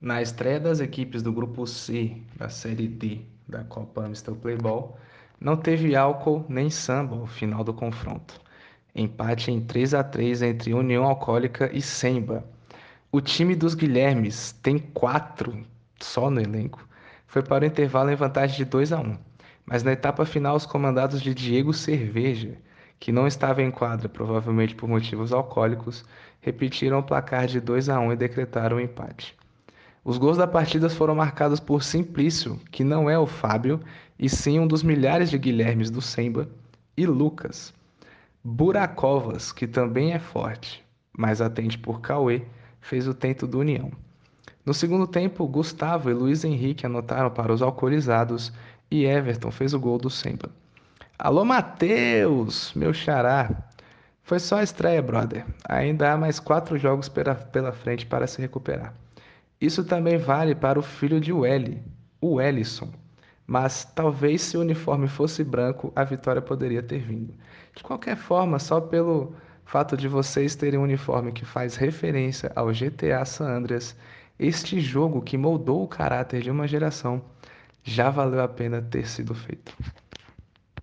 Na estreia das equipes do Grupo C da Série D da Copa Amstel Playball, não teve álcool nem samba ao final do confronto. Empate em 3 a 3 entre União Alcoólica e Semba. O time dos Guilhermes tem quatro só no elenco. Foi para o intervalo em vantagem de 2 a 1, mas na etapa final os comandados de Diego Cerveja, que não estava em quadra provavelmente por motivos alcoólicos, repetiram o placar de 2 a 1 e decretaram o empate. Os gols da partida foram marcados por Simplício, que não é o Fábio, e sim um dos milhares de Guilhermes do Semba, e Lucas. Buracovas, que também é forte, mas atende por Cauê, fez o tento do União. No segundo tempo, Gustavo e Luiz Henrique anotaram para os alcoolizados e Everton fez o gol do Semba. Alô, Matheus, meu xará! Foi só a estreia, brother. Ainda há mais quatro jogos pela, pela frente para se recuperar. Isso também vale para o filho de Welly, o Ellison. Mas talvez se o uniforme fosse branco, a vitória poderia ter vindo. De qualquer forma, só pelo fato de vocês terem um uniforme que faz referência ao GTA San Andreas, este jogo que moldou o caráter de uma geração, já valeu a pena ter sido feito.